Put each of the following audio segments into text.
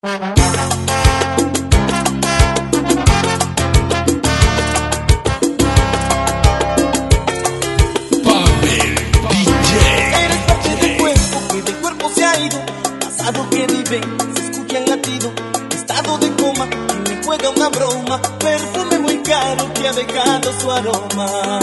Eres pa' que de cuerpo, que de cuerpo se ha ido, pasado que vive, se escucha el latido, estado de coma, que me juega una broma, perfume muy caro que ha dejado su aroma.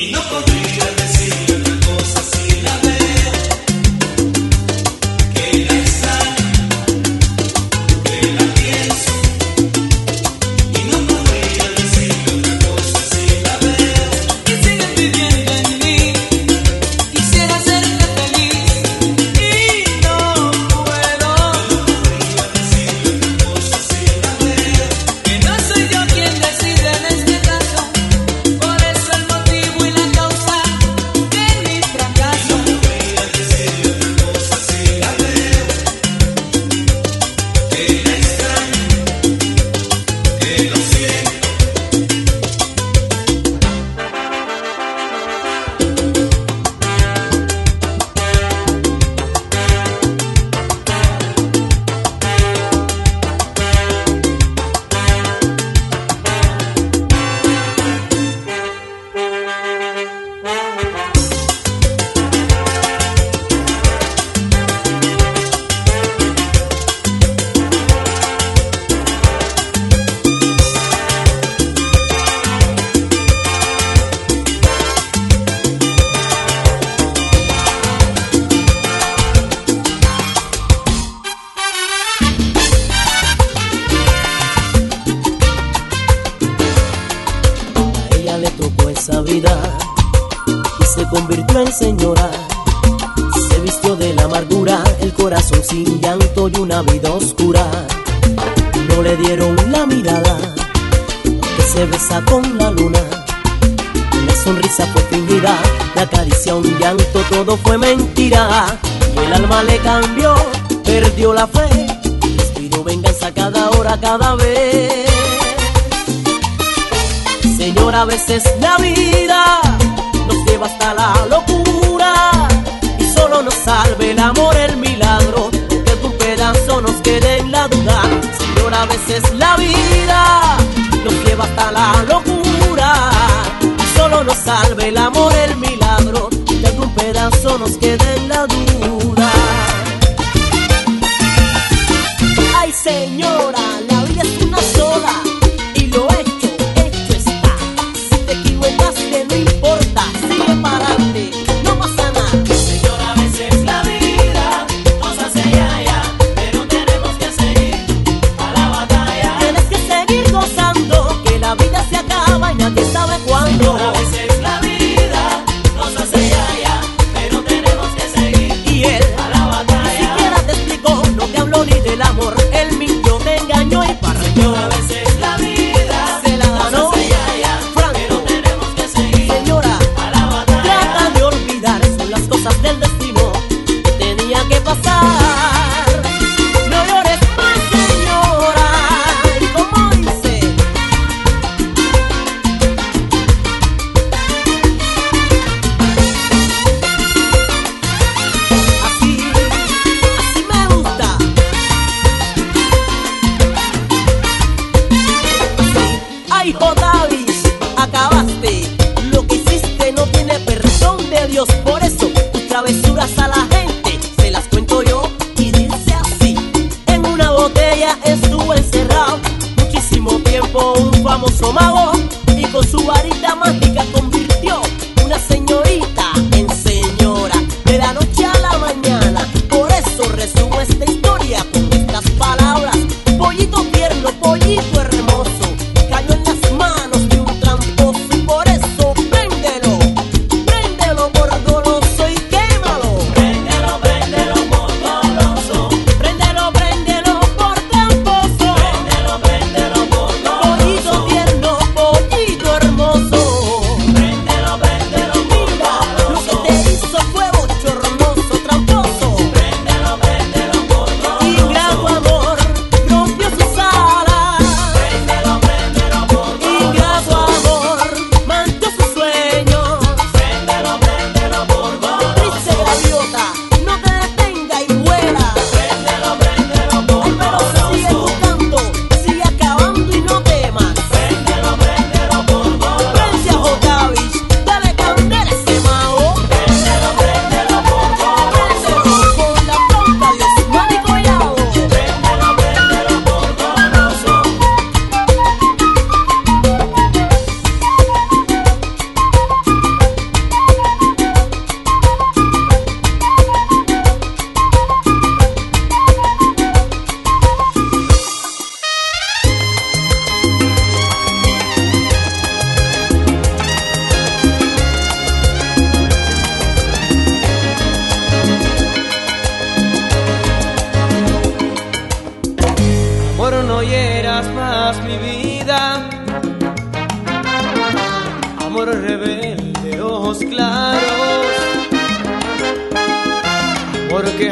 Y no podría decir. vida y se convirtió en señora. Se vistió de la amargura, el corazón sin llanto y una vida oscura. No le dieron la mirada, que se besa con la luna. La sonrisa fue fingida, la caricia un llanto, todo fue mentira. El alma le cambió, perdió la fe, pidió venganza cada hora, cada vez. Señor, a veces la vida nos lleva hasta la locura y solo nos salve el amor, el milagro, que tu pedazo nos quede en la duda. Señor, a veces la vida nos lleva hasta la locura y solo nos salve el amor, el milagro, que tu pedazo nos quede en la duda. Ay, señora.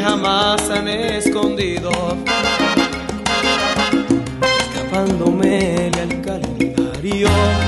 jamás han escondido, escapándome al calendario.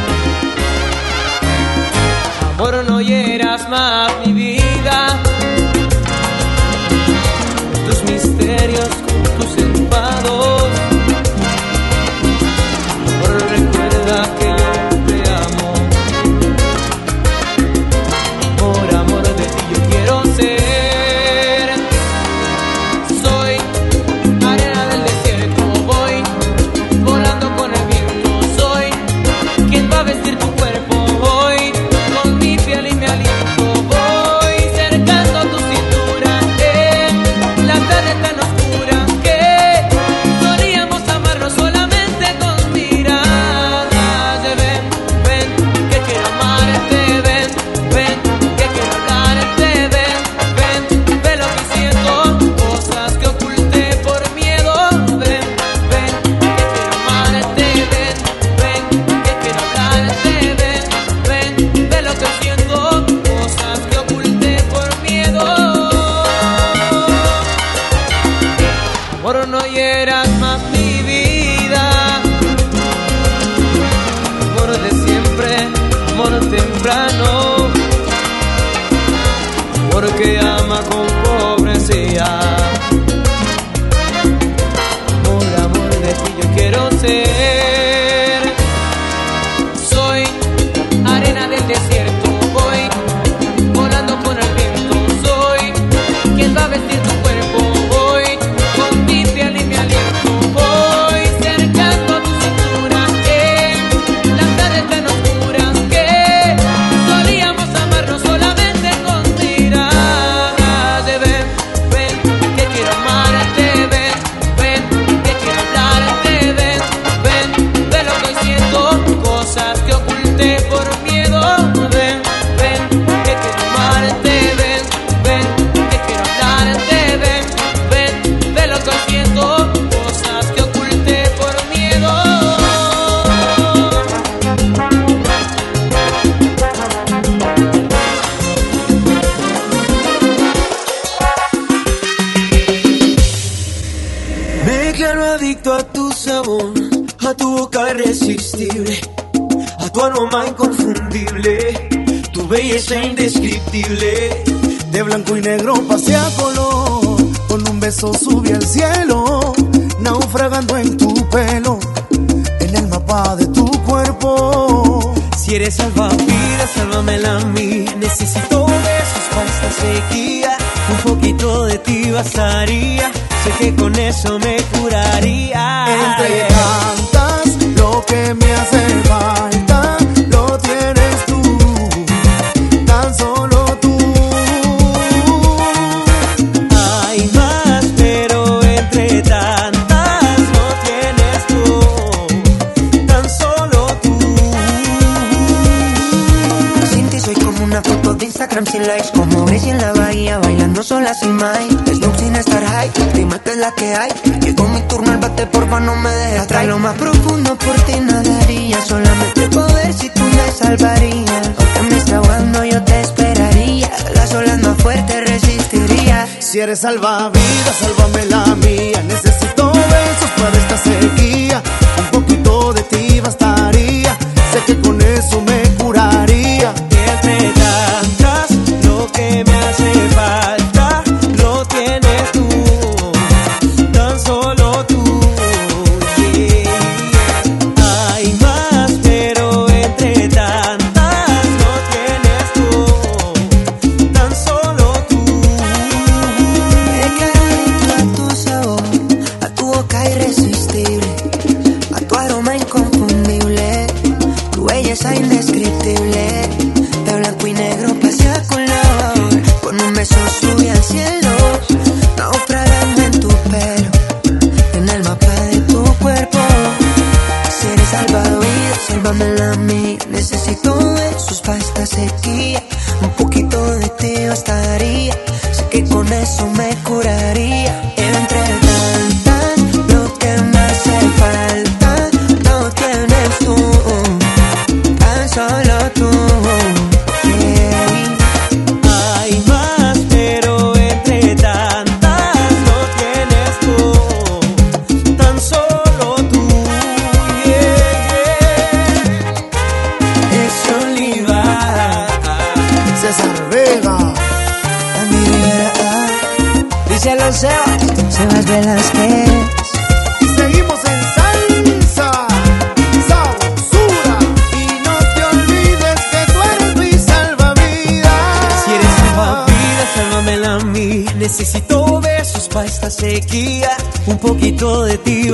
irresistible, a tu aroma inconfundible, tu belleza indescriptible. De blanco y negro pasé a color, con un beso subí al cielo, naufragando en tu pelo, en el mapa de tu cuerpo. Si eres salvavidas, sálvamela a mí, necesito besos para esta sequía, un poquito de ti bastaría, sé que con eso me curaría. Entre tantas que me hace mal. Una foto de Instagram sin likes Como Gracie en la bahía bailando sola sin Mike Snoop sin estar high, dime que es la que hay. Llegó mi turno, el bate porfa no me dejes atrás. Lo más profundo por ti nadaría Solamente poder si tú me salvarías. Aunque me esté ahogando yo te esperaría. Las olas más fuertes resistiría. Si eres salvavidas, sálvame la mía. Necesito besos para esta sequía. Un poquito de ti basta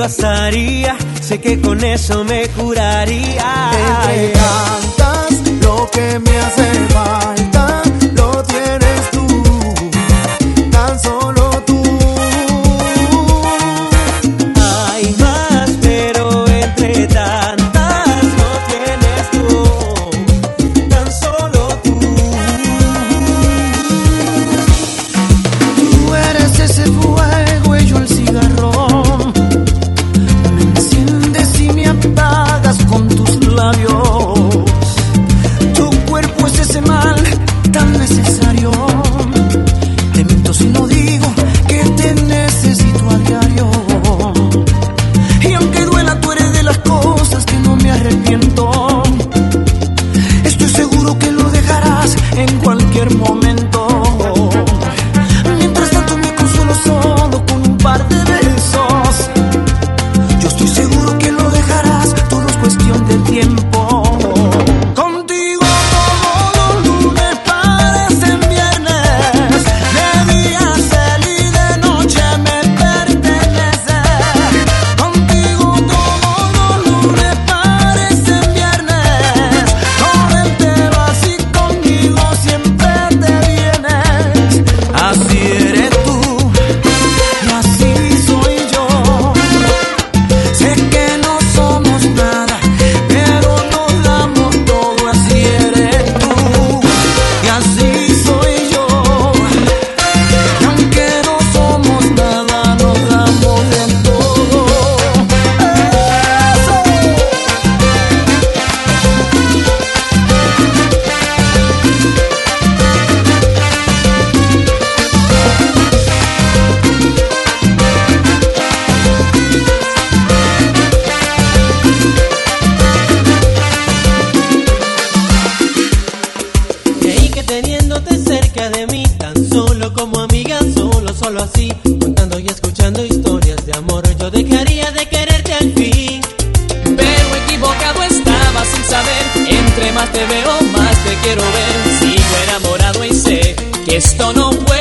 pasaría, sé que con eso me curaría. Te cantas lo que me hace falta. sin saber. Entre más te veo, más te quiero ver. Sigo enamorado y sé que esto no puede.